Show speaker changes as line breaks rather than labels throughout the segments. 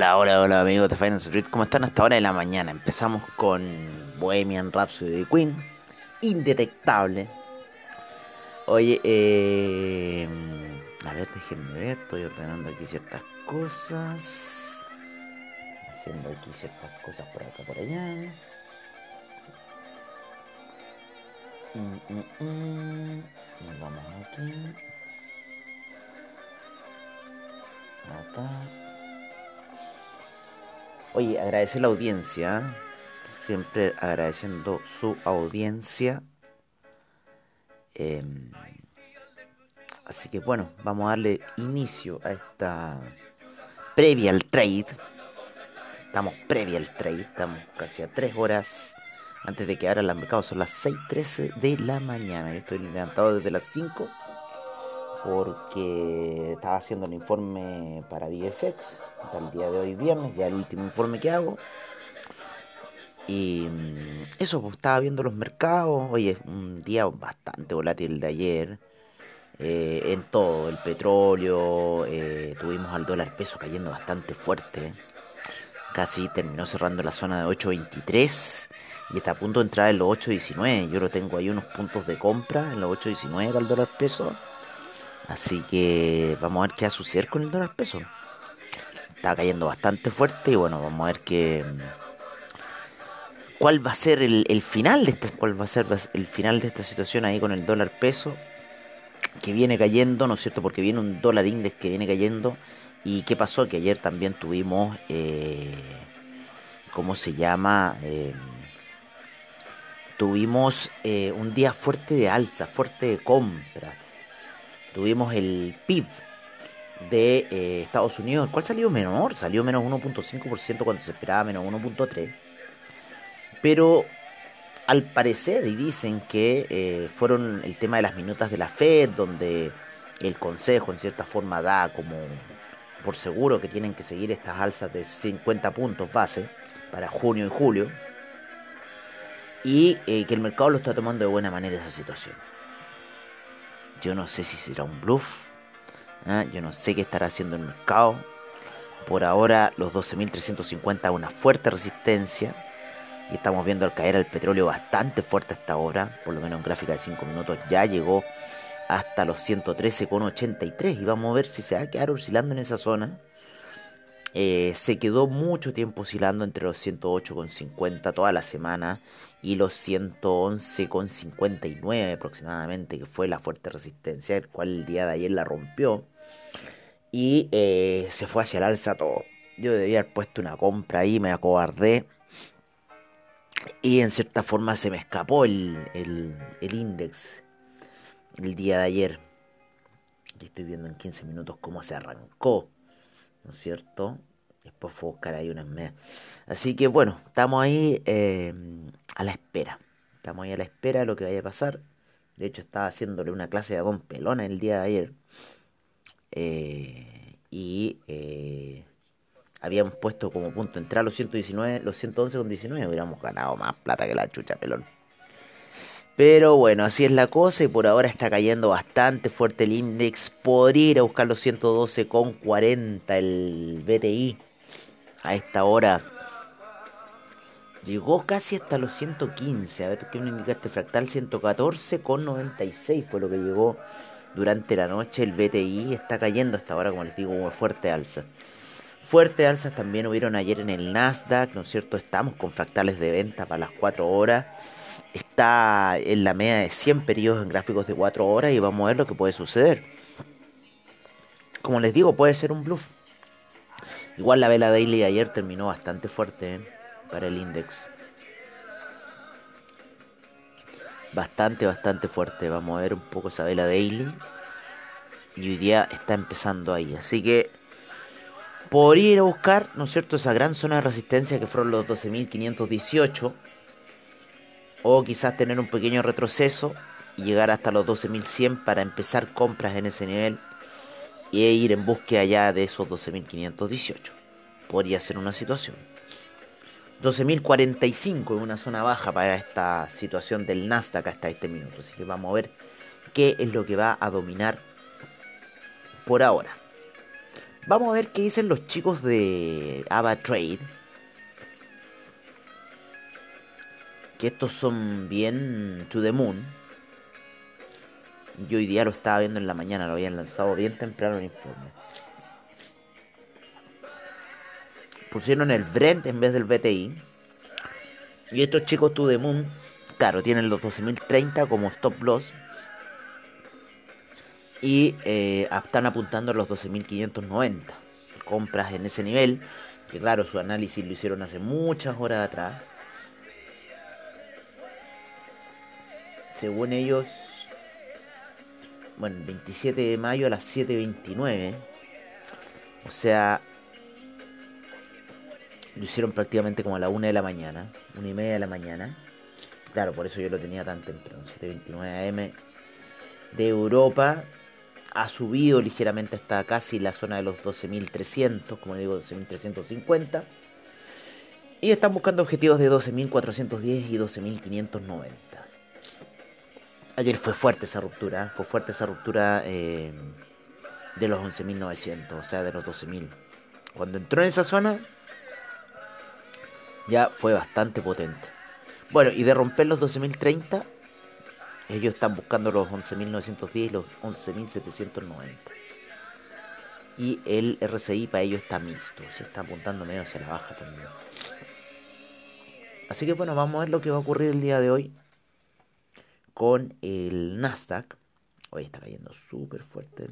Hola, hola, hola amigos de Finance Street, ¿cómo están hasta ahora de la mañana? Empezamos con Bohemian Rhapsody Queen, indetectable. Oye, eh, a ver, déjenme ver, estoy ordenando aquí ciertas cosas, haciendo aquí ciertas cosas por acá, por allá. Mm, mm, mm. Nos vamos aquí. Acá. Oye, agradecer la audiencia. Siempre agradeciendo su audiencia. Em, así que bueno, vamos a darle inicio a esta previa al trade. Estamos previa al trade, estamos casi a tres horas antes de que abran los mercados. Son las 6.13 de la mañana. Yo estoy levantado desde las 5 porque estaba haciendo el informe para VFX para el día de hoy viernes, ya el último informe que hago. Y mm, eso, pues estaba viendo los mercados. Hoy es un día bastante volátil de ayer. Eh, en todo, el petróleo, eh, tuvimos al dólar peso cayendo bastante fuerte. Casi terminó cerrando la zona de 8.23 y está a punto de entrar en los 8.19. Yo lo tengo ahí unos puntos de compra en los 8.19 al dólar peso. Así que vamos a ver qué va a suceder con el dólar peso. Está cayendo bastante fuerte y bueno, vamos a ver qué cuál va a ser el, final de esta, cuál va a ser el final de esta situación ahí con el dólar peso que viene cayendo, ¿no es cierto? Porque viene un dólar index que viene cayendo y qué pasó que ayer también tuvimos eh, ¿cómo se llama? Eh, tuvimos eh, un día fuerte de alza, fuerte de compras. Tuvimos el PIB de eh, Estados Unidos, el cual salió menor, salió menos 1.5% cuando se esperaba menos 1.3%. Pero al parecer, y dicen que eh, fueron el tema de las minutas de la Fed, donde el Consejo en cierta forma da como por seguro que tienen que seguir estas alzas de 50 puntos base para junio y julio, y eh, que el mercado lo está tomando de buena manera esa situación. Yo no sé si será un bluff, ¿ah? Yo no sé qué estará haciendo el mercado. Por ahora los 12.350 una fuerte resistencia. Y estamos viendo al caer el petróleo bastante fuerte hasta ahora. Por lo menos en gráfica de 5 minutos ya llegó hasta los 113,83. Y vamos a ver si se va a quedar oscilando en esa zona. Eh, se quedó mucho tiempo oscilando entre los 108,50 toda la semana y los 111,59 aproximadamente, que fue la fuerte resistencia, el cual el día de ayer la rompió y eh, se fue hacia el alza todo. Yo debía haber puesto una compra ahí, me acobardé y en cierta forma se me escapó el, el, el index el día de ayer. Estoy viendo en 15 minutos cómo se arrancó, ¿no es cierto? Después fue a buscar ahí unas medias. Así que bueno, estamos ahí eh, a la espera. Estamos ahí a la espera de lo que vaya a pasar. De hecho, estaba haciéndole una clase a Don Pelona el día de ayer. Eh, y eh, habíamos puesto como punto entrar los 119, los 111 con 19. Hubiéramos ganado más plata que la chucha pelón. Pero bueno, así es la cosa y por ahora está cayendo bastante fuerte el index. Podría ir a buscar los 112 con 40 el BTI a esta hora. Llegó casi hasta los 115. A ver qué nos indica este fractal. 114 con 96 fue lo que llegó durante la noche. El BTI está cayendo hasta ahora, como les digo, una fuerte alza. Fuerte alzas también hubieron ayer en el Nasdaq, ¿no es cierto? Estamos con fractales de venta para las 4 horas está en la media de 100 periodos en gráficos de 4 horas y vamos a ver lo que puede suceder. Como les digo, puede ser un bluff. Igual la vela daily ayer terminó bastante fuerte ¿eh? para el index. Bastante, bastante fuerte. Vamos a ver un poco esa vela daily. Y hoy día está empezando ahí. Así que podría ir a buscar, ¿no es cierto?, esa gran zona de resistencia que fueron los 12.518 o quizás tener un pequeño retroceso y llegar hasta los 12.100 para empezar compras en ese nivel y ir en búsqueda ya de esos 12.518. Podría ser una situación. 12.045 es una zona baja para esta situación del Nasdaq hasta este minuto. Así que vamos a ver qué es lo que va a dominar por ahora. Vamos a ver qué dicen los chicos de Ava Trade. Que estos son bien to the moon. Yo hoy día lo estaba viendo en la mañana, lo habían lanzado bien temprano el informe. Pusieron el Brent en vez del BTI. Y estos chicos to the moon, claro, tienen los 12.030 como stop loss y eh, están apuntando a los 12.590 compras en ese nivel que claro su análisis lo hicieron hace muchas horas atrás según ellos bueno el 27 de mayo a las 7.29 o sea lo hicieron prácticamente como a la 1 de la mañana 1 y media de la mañana claro por eso yo lo tenía tan temprano 7.29 am de Europa ha subido ligeramente hasta casi la zona de los 12.300, como digo, 12.350. Y están buscando objetivos de 12.410 y 12.590. Ayer fue fuerte esa ruptura, fue fuerte esa ruptura eh, de los 11.900, o sea, de los 12.000. Cuando entró en esa zona, ya fue bastante potente. Bueno, y de romper los 12.030, ellos están buscando los 11.910 y los 11.790. Y el RCI para ellos está mixto, se está apuntando medio hacia la baja también. Así que bueno, vamos a ver lo que va a ocurrir el día de hoy con el Nasdaq. Hoy está cayendo súper fuerte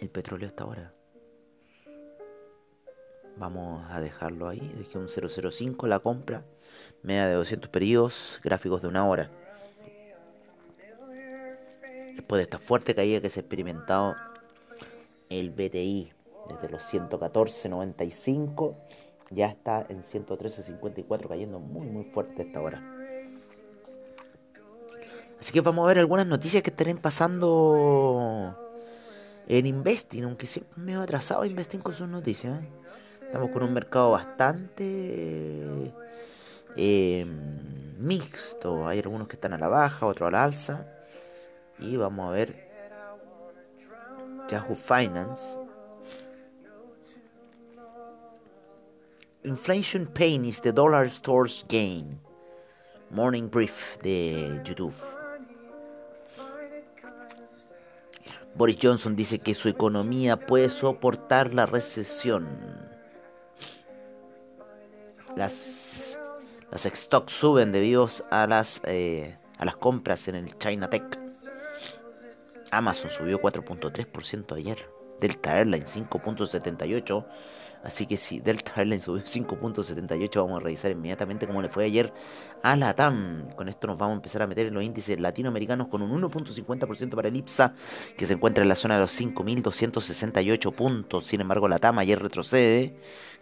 el, petróleo hasta ahora. Vamos a dejarlo ahí. Dejé un 005 la compra media de 200 periodos, gráficos de una hora. Después de esta fuerte caída que se ha experimentado el BTI desde los 114.95 ya está en 113.54 cayendo muy muy fuerte esta hora. Así que vamos a ver algunas noticias que estén pasando en Investing, aunque siempre medio atrasado Investing con sus noticias. ¿eh? Estamos con un mercado bastante eh, mixto. Hay algunos que están a la baja, otros a la alza. Y vamos a ver Yahoo Finance. Inflation Pain is the dollar store's gain. Morning Brief de YouTube. Boris Johnson dice que su economía puede soportar la recesión. Las las stocks suben debido a las, eh, a las compras en el China Tech. Amazon subió 4.3% ayer. Delta Airlines 5.78%. Así que si Delta Airlines subió 5.78, vamos a revisar inmediatamente cómo le fue ayer a la TAM. Con esto nos vamos a empezar a meter en los índices latinoamericanos con un 1.50% para el IPSA, que se encuentra en la zona de los 5.268 puntos. Sin embargo, la TAM ayer retrocede.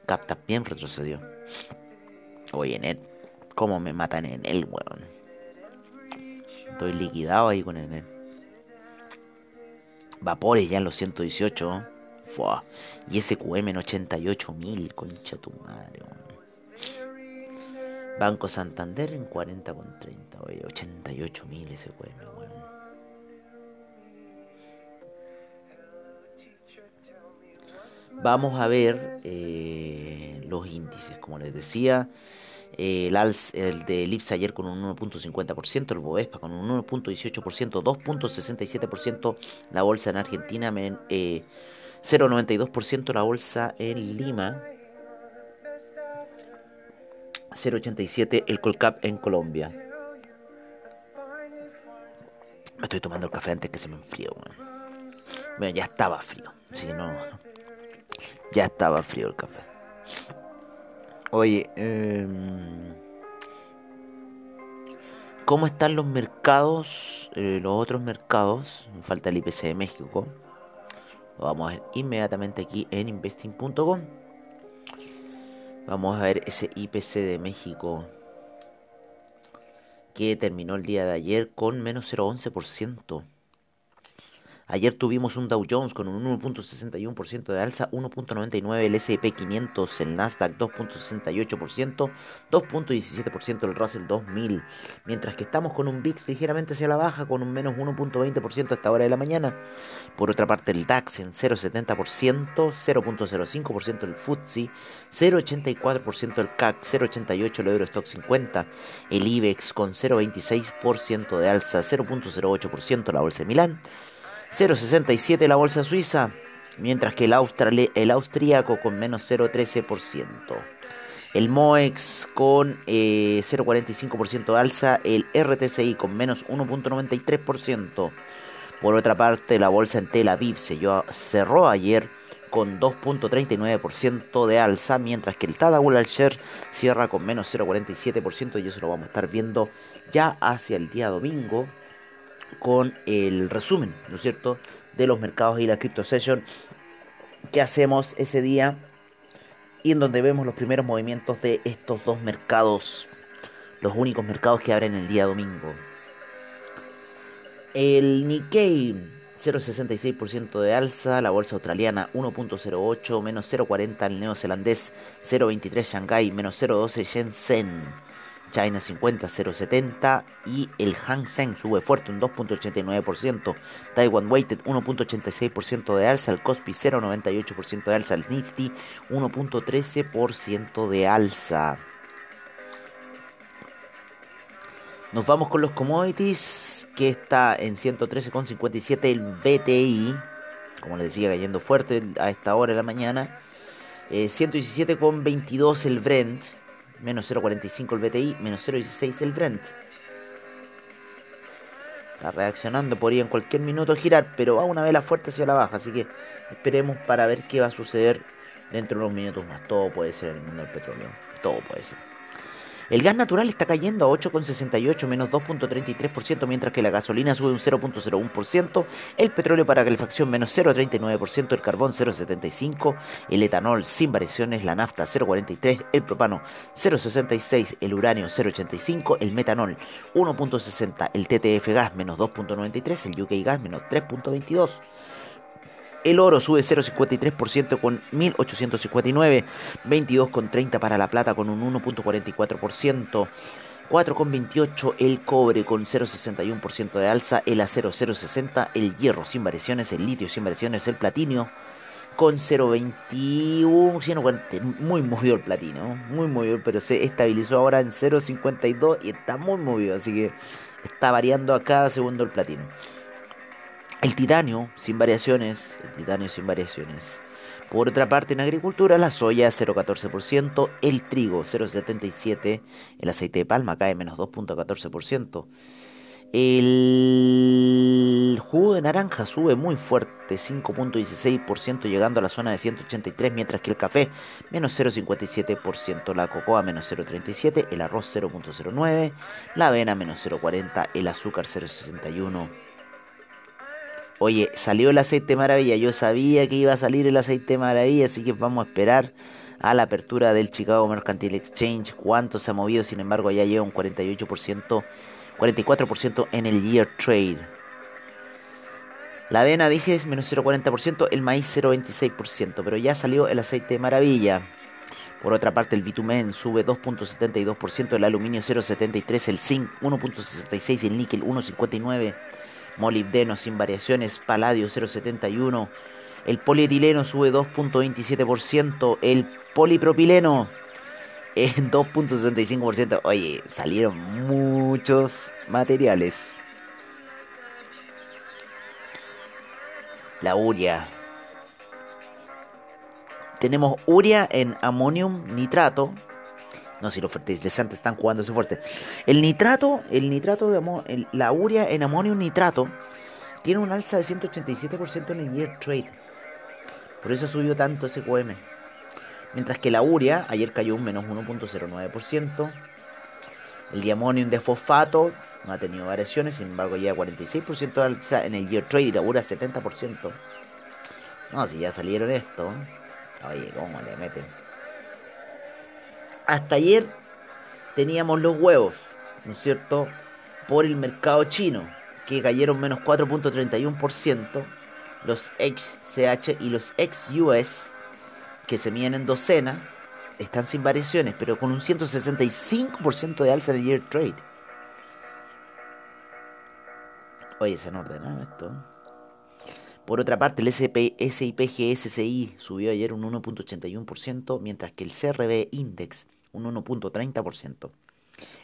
Cap también retrocedió. Oye, net cómo me matan en el weón. Estoy liquidado ahí con el Vapores ya en los 118. Fua. Y SQM en 88.000, concha tu madre. Banco Santander en 40 con 30, oye, 88.000 SQM, weón. Vamos a ver eh, los índices, como les decía. Eh, el, el de Ellipse ayer con un 1.50%, el Bovespa con un 1.18%, 2.67% la bolsa en Argentina, 0.92% eh, la bolsa en Lima, 0.87% el Colcap en Colombia. Me estoy tomando el café antes que se me enfríe. Bueno, ya estaba frío, si no, ya estaba frío el café. Oye, em, ¿cómo están los mercados, eh, los otros mercados? Me falta el IPC de México. Vamos a ver inmediatamente aquí en investing.com. Vamos a ver ese IPC de México que terminó el día de ayer con menos 0,11%. Ayer tuvimos un Dow Jones con un 1.61% de alza, 1.99% el S&P 500, el Nasdaq 2.68%, 2.17% el Russell 2000, mientras que estamos con un VIX ligeramente hacia la baja con un menos 1.20% a esta hora de la mañana. Por otra parte el DAX en 0.70%, 0.05% el FTSE, 0.84% el CAC, 0.88% el Eurostock 50, el IBEX con 0.26% de alza, 0.08% la Bolsa de Milán, 0,67 la bolsa suiza, mientras que el, el austríaco con menos 0,13%. El MOEX con 0,45% eh, de alza, el RTCI con menos 1,93%. Por otra parte, la bolsa en Tel Aviv cerró ayer con 2.39% de alza, mientras que el Tadawul al-Sher cierra con menos 0.47% y eso lo vamos a estar viendo ya hacia el día domingo con el resumen, ¿no es cierto?, de los mercados y la Crypto Session que hacemos ese día y en donde vemos los primeros movimientos de estos dos mercados, los únicos mercados que abren el día domingo. El Nikkei 0,66% de alza, la bolsa australiana 1.08, menos 0,40 el neozelandés 0,23 Shanghai, menos 0,12 Shenzhen. China 50 0.70 y el Hang Seng sube fuerte un 2.89%, Taiwan Weighted 1.86% de alza, el Kospi 0.98% de alza, el Nifty 1.13% de alza. Nos vamos con los commodities que está en 113,57 el BTI, como les decía cayendo fuerte a esta hora de la mañana, eh, 117,22 el Brent menos 0.45 el BTI, menos 0.16 el Brent. Está reaccionando, podría en cualquier minuto girar, pero va una vela fuerte hacia la baja, así que esperemos para ver qué va a suceder dentro de unos minutos más. Todo puede ser en el mundo del petróleo, todo puede ser. El gas natural está cayendo a 8,68 menos 2.33%, mientras que la gasolina sube un 0.01%, el petróleo para calefacción menos 0.39%, el carbón 0.75%, el etanol sin variaciones, la nafta 0.43%, el propano 0.66%, el uranio 0.85%, el metanol 1.60%, el TTF gas menos 2.93%, el UK gas menos 3.22%. El oro sube 0,53% con 1.859. 22,30 para la plata con un 1.44%. 4,28 el cobre con 0,61% de alza, el acero 0,60, el hierro sin variaciones, el litio sin variaciones, el platino con 0,21, muy movido el platino, muy movido, pero se estabilizó ahora en 0,52 y está muy movido, así que está variando a cada segundo el platino. El titanio sin variaciones, el titanio sin variaciones. Por otra parte, en agricultura, la soya 0,14%, el trigo 0,77%, el aceite de palma cae menos 2,14%, el jugo de naranja sube muy fuerte, 5.16%, llegando a la zona de 183, mientras que el café menos 0.57%, la cocoa menos 0.37%, el arroz 0.09%, la avena menos 0.40%, el azúcar 0.61%. Oye, salió el aceite maravilla. Yo sabía que iba a salir el aceite maravilla, así que vamos a esperar a la apertura del Chicago Mercantile Exchange. ¿Cuánto se ha movido? Sin embargo, ya lleva un 48%, 44% en el year trade. La avena, dije, es menos 0,40%, el maíz 0,26%, pero ya salió el aceite maravilla. Por otra parte, el bitumen sube 2.72%, el aluminio 0.73%, el zinc 1.66%, el níquel 1.59% molibdeno sin variaciones, paladio 0,71%, el polietileno sube 2.27%, el polipropileno en 2.65%. Oye, salieron muchos materiales. La uria. Tenemos uria en amonium nitrato, no, si los fertilizantes están jugando ese fuerte. El nitrato, el nitrato de la urea en amonio nitrato tiene un alza de 187% en el year trade. Por eso subió tanto ese QM. Mientras que la urea ayer cayó un menos 1.09%. El diamonium de fosfato no ha tenido variaciones, sin embargo ya 46% de alza en el year trade y la urea 70%. No, si ya salieron esto. Oye, ¿cómo le meten? Hasta ayer teníamos los huevos, ¿no es cierto? Por el mercado chino. que cayeron menos 4.31%, los XCH y los XUS, que se miden en docena, están sin variaciones, pero con un 165% de alza en el year trade. Oye, se han ordenado esto. Por otra parte, el SP, SIP GSCI subió ayer un 1.81%, mientras que el CRB Index un 1.30%.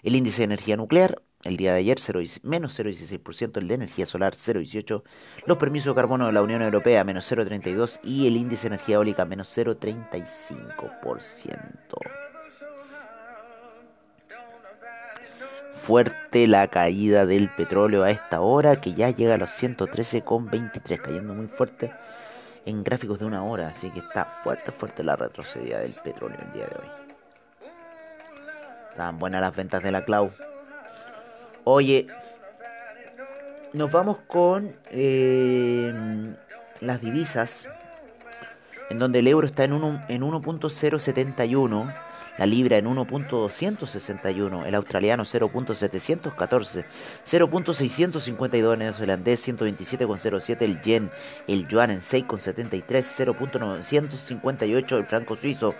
El índice de energía nuclear, el día de ayer, 0, menos 0,16%, el de energía solar 0,18%, los permisos de carbono de la Unión Europea menos 0,32% y el índice de energía eólica menos 0,35%. Fuerte la caída del petróleo a esta hora, que ya llega a los 113,23, cayendo muy fuerte en gráficos de una hora, así que está fuerte, fuerte la retrocedida del petróleo el día de hoy. Estaban buenas las ventas de la cloud. Oye, nos vamos con eh, las divisas, en donde el euro está en 1.071, la libra en 1.261, el australiano 0.714, 0.652 el neozelandés 127.07, el yen, el yuan en 6.73, 0.958 el franco suizo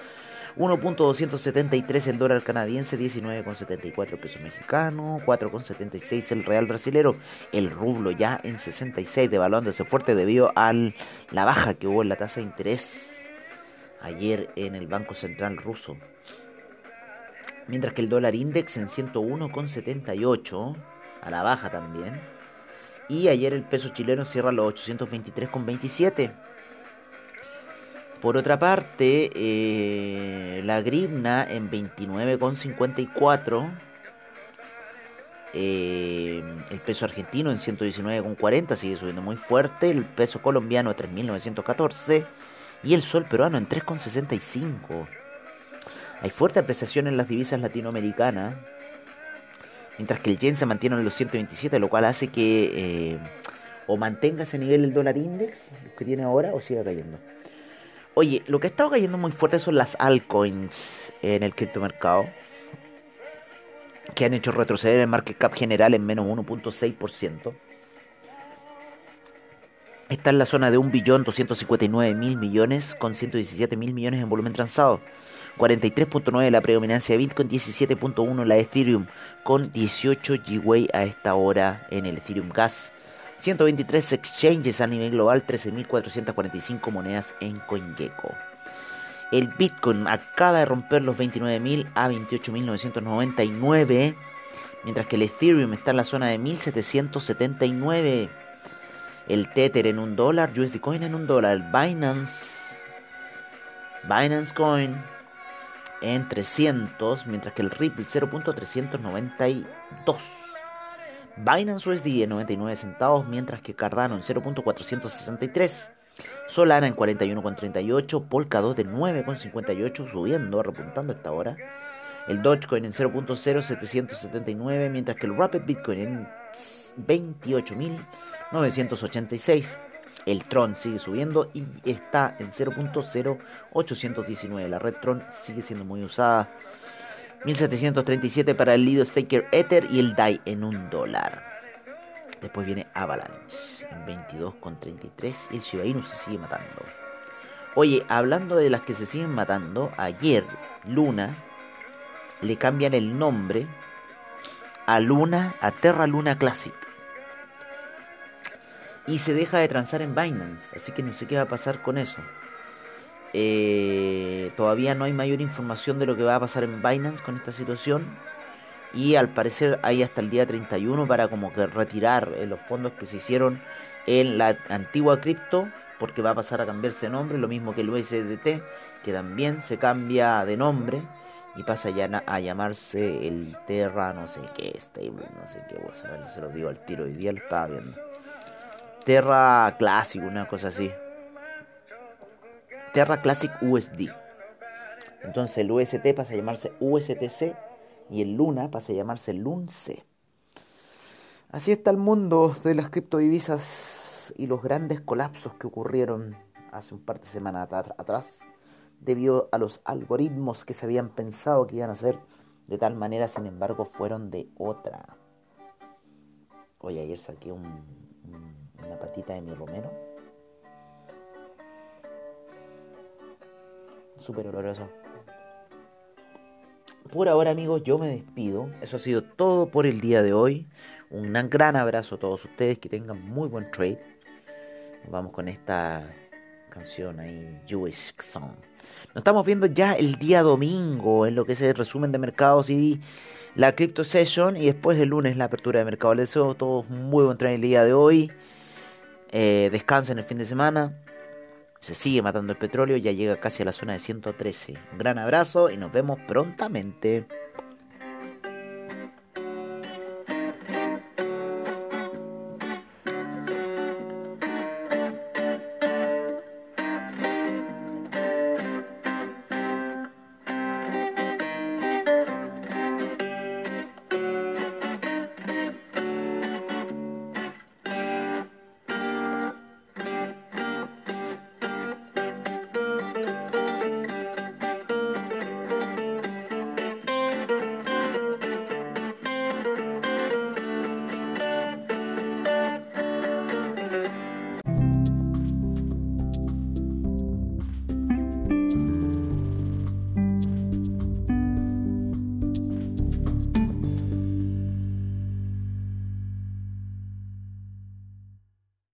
1.273 el dólar canadiense, 19.74 peso mexicano, 4.76 el real brasilero, el rublo ya en 66 devaluándose fuerte debido a la baja que hubo en la tasa de interés ayer en el Banco Central ruso. Mientras que el dólar index en 101,78 a la baja también. Y ayer el peso chileno cierra los 823,27. Por otra parte, eh, la gribna en 29,54. Eh, el peso argentino en 119,40 sigue subiendo muy fuerte. El peso colombiano 3.914. Y el sol peruano en 3,65. Hay fuerte apreciación en las divisas latinoamericanas. Mientras que el yen se mantiene en los 127, lo cual hace que eh, o mantenga ese nivel el dólar index, que tiene ahora, o siga cayendo. Oye, lo que ha estado cayendo muy fuerte son las altcoins en el criptomercado. Que han hecho retroceder el market cap general en menos 1.6%. Está en la zona de 1.259.000 millones con 117.000 millones en volumen transado. 43.9 la predominancia de Bitcoin, 17.1 la Ethereum, con 18 GWay a esta hora en el Ethereum Gas. 123 exchanges a nivel global, 13.445 monedas en CoinGecko. El Bitcoin acaba de romper los 29.000 a 28.999, mientras que el Ethereum está en la zona de 1.779. El Tether en un dólar, USD Coin en un dólar, el Binance, Binance Coin en 300, mientras que el Ripple 0.392. Binance USD en 99 centavos, mientras que Cardano en 0.463. Solana en 41.38, Polkadot en 9.58, subiendo, repuntando esta hora. El Dogecoin en 0.0779, mientras que el Rapid Bitcoin en 28.986. El Tron sigue subiendo y está en 0.0819. La red Tron sigue siendo muy usada 1737 para el Lido Staker Ether y el DAI en un dólar. Después viene Avalanche en 22,33 y el Shiba Inu se sigue matando. Oye, hablando de las que se siguen matando, ayer Luna le cambian el nombre a Luna, a Terra Luna Classic. Y se deja de transar en Binance, así que no sé qué va a pasar con eso. Eh, todavía no hay mayor información de lo que va a pasar en Binance con esta situación. Y al parecer hay hasta el día 31 para como que retirar eh, los fondos que se hicieron en la antigua cripto. Porque va a pasar a cambiarse de nombre. Lo mismo que el USDT. Que también se cambia de nombre. Y pasa ya a llamarse el Terra no sé qué. Stable no sé qué. ver, se lo digo al tiro. Hoy día lo estaba viendo. Terra Clásico, una cosa así. Terra Classic USD. Entonces el UST pasa a llamarse USTC y el Luna pasa a llamarse LUNC. Así está el mundo de las criptodivisas y los grandes colapsos que ocurrieron hace un par de semanas atrás debido a los algoritmos que se habían pensado que iban a ser de tal manera, sin embargo, fueron de otra. Hoy ayer saqué un, una patita de mi romero. Súper oloroso. Por ahora amigos, yo me despido. Eso ha sido todo por el día de hoy. Un gran abrazo a todos ustedes. Que tengan muy buen trade. Vamos con esta canción ahí, Jewish Song. Nos estamos viendo ya el día domingo en lo que es el resumen de mercados y la Crypto Session. Y después el lunes la apertura de mercado. Les deseo a todos muy buen trade el día de hoy. Eh, descansen el fin de semana. Se sigue matando el petróleo, ya llega casi a la zona de 113. Un gran abrazo y nos vemos prontamente.